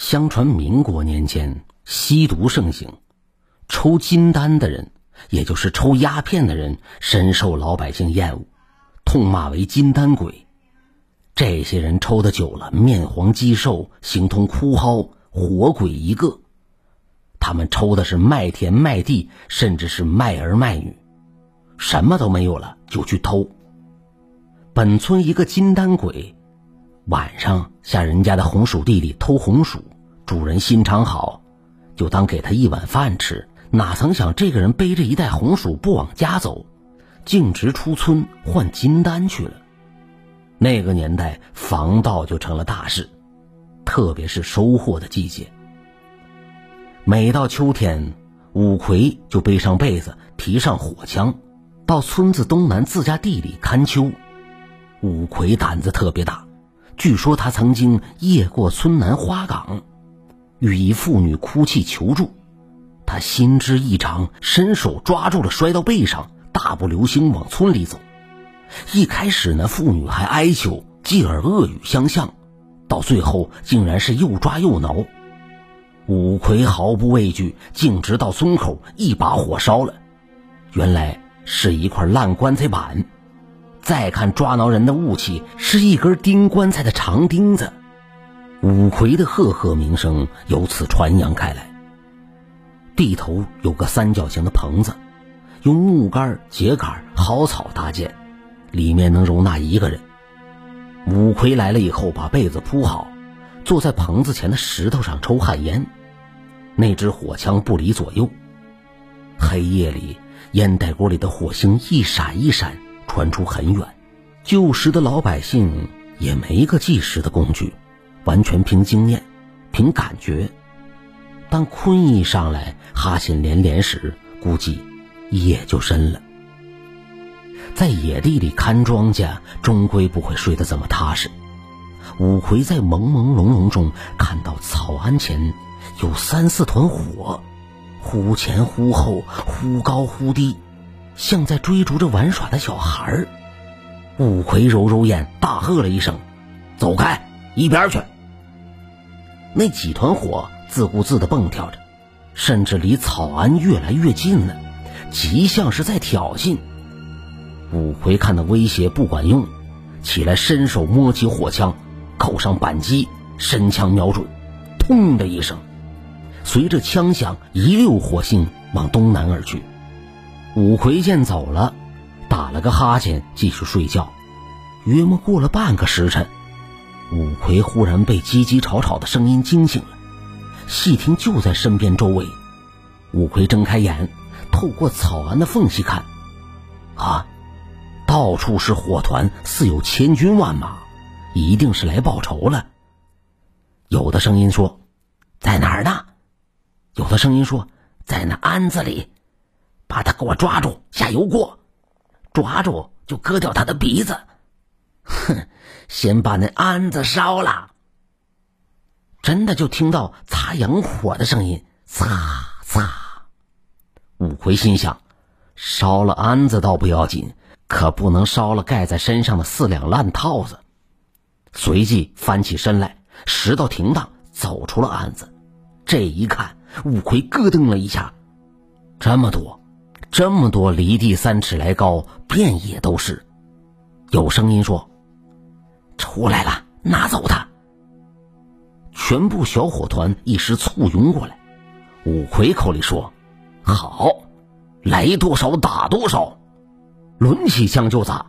相传民国年间吸毒盛行，抽金丹的人，也就是抽鸦片的人，深受老百姓厌恶，痛骂为金丹鬼。这些人抽的久了，面黄肌瘦，形同枯蒿，活鬼一个。他们抽的是卖田、卖地，甚至是卖儿卖女，什么都没有了就去偷。本村一个金丹鬼。晚上下人家的红薯地里偷红薯，主人心肠好，就当给他一碗饭吃。哪曾想这个人背着一袋红薯不往家走，径直出村换金丹去了。那个年代防盗就成了大事，特别是收获的季节。每到秋天，五魁就背上被子，提上火枪，到村子东南自家地里看秋。五魁胆子特别大。据说他曾经夜过村南花岗，与一妇女哭泣求助，他心知异常，伸手抓住了摔到背上，大步流星往村里走。一开始那妇女还哀求，继而恶语相向，到最后竟然是又抓又挠。五魁毫不畏惧，径直到村口，一把火烧了。原来是一块烂棺材板。再看抓挠人的武器，是一根钉棺材的长钉子。五魁的赫赫名声由此传扬开来。地头有个三角形的棚子，用木杆、秸秆、蒿草搭建，里面能容纳一个人。五魁来了以后，把被子铺好，坐在棚子前的石头上抽旱烟。那支火枪不离左右，黑夜里烟袋锅里的火星一闪一闪。传出很远，旧时的老百姓也没个计时的工具，完全凭经验，凭感觉。当坤一上来，哈欠连连时，估计夜就深了。在野地里看庄稼，终归不会睡得这么踏实。五魁在朦朦胧胧中看到草庵前有三四团火，忽前忽后，忽高忽低。像在追逐着玩耍的小孩儿，五魁揉揉眼，大喝了一声：“走开，一边去！”那几团火自顾自的蹦跳着，甚至离草庵越来越近了，极像是在挑衅。五魁看到威胁不管用，起来伸手摸起火枪，扣上扳机，伸枪瞄准，砰的一声，随着枪响，一溜火星往东南而去。五魁见走了，打了个哈欠，继续睡觉。约莫过了半个时辰，五魁忽然被叽叽吵吵的声音惊醒了。细听就在身边周围，五魁睁开眼，透过草庵的缝隙看，啊，到处是火团，似有千军万马，一定是来报仇了。有的声音说，在哪儿呢？有的声音说，在那庵子里。把他给我抓住，下油锅，抓住就割掉他的鼻子。哼，先把那庵子烧了。真的就听到擦洋火的声音，擦擦。五魁心想，烧了庵子倒不要紧，可不能烧了盖在身上的四两烂套子。随即翻起身来，拾到停当，走出了案子。这一看，五魁咯噔了一下，这么多。这么多离地三尺来高，遍野都是。有声音说：“出来了，拿走他。”全部小火团一时簇拥过来。五魁口里说：“好，来多少打多少。”抡起枪就砸。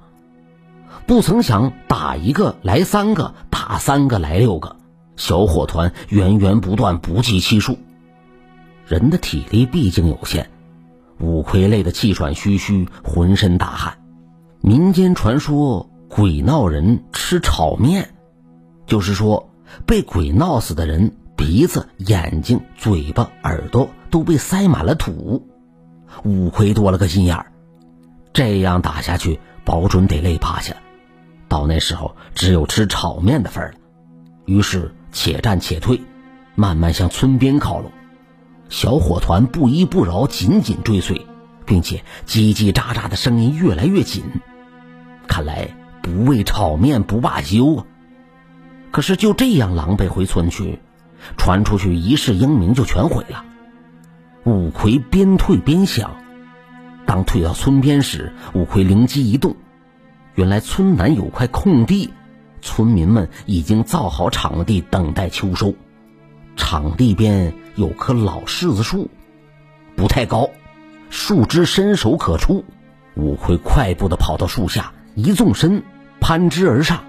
不曾想打一个来三个，打三个来六个，小火团源源不断，不计其数。人的体力毕竟有限。五魁累得气喘吁吁，浑身大汗。民间传说鬼闹人吃炒面，就是说被鬼闹死的人鼻子、眼睛、嘴巴、耳朵都被塞满了土。五魁多了个心眼儿，这样打下去，保准得累趴下。到那时候，只有吃炒面的份儿了。于是且战且退，慢慢向村边靠拢。小火团不依不饶，紧紧追随，并且叽叽喳喳的声音越来越紧。看来不为炒面不罢休！可是就这样狼狈回村去，传出去一世英名就全毁了。五魁边退边想，当退到村边时，五魁灵机一动，原来村南有块空地，村民们已经造好场地等待秋收。场地边有棵老柿子树，不太高，树枝伸手可触。五魁快步的跑到树下，一纵身攀枝而上。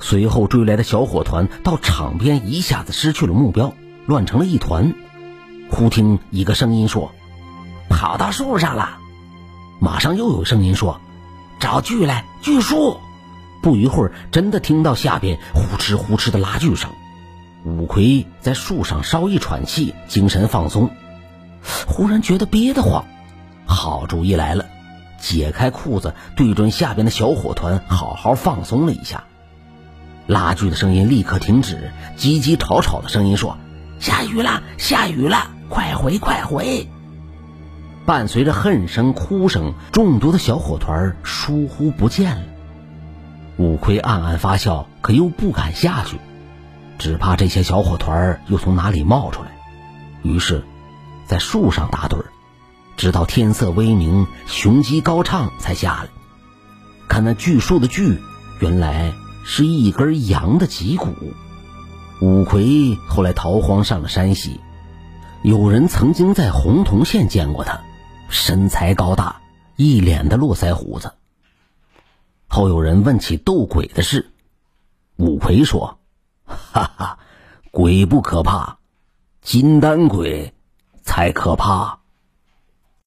随后追来的小伙团到场边，一下子失去了目标，乱成了一团。忽听一个声音说：“跑到树上了。”马上又有声音说：“找锯来，锯树。”不一会儿，真的听到下边呼哧呼哧的拉锯声。五魁在树上稍一喘气，精神放松，忽然觉得憋得慌。好主意来了，解开裤子，对准下边的小伙团，好好放松了一下。拉锯的声音立刻停止，叽叽吵吵的声音说：“下雨了，下雨了，快回，快回！”伴随着恨声、哭声，众多的小伙团疏忽不见了。五魁暗暗发笑，可又不敢下去，只怕这些小伙团又从哪里冒出来。于是，在树上打盹儿，直到天色微明，雄鸡高唱才下来。看那锯树的锯，原来。是一根羊的脊骨。五魁后来逃荒上了山西，有人曾经在洪洞县见过他，身材高大，一脸的络腮胡子。后有人问起斗鬼的事，五魁说：“哈哈，鬼不可怕，金丹鬼才可怕。”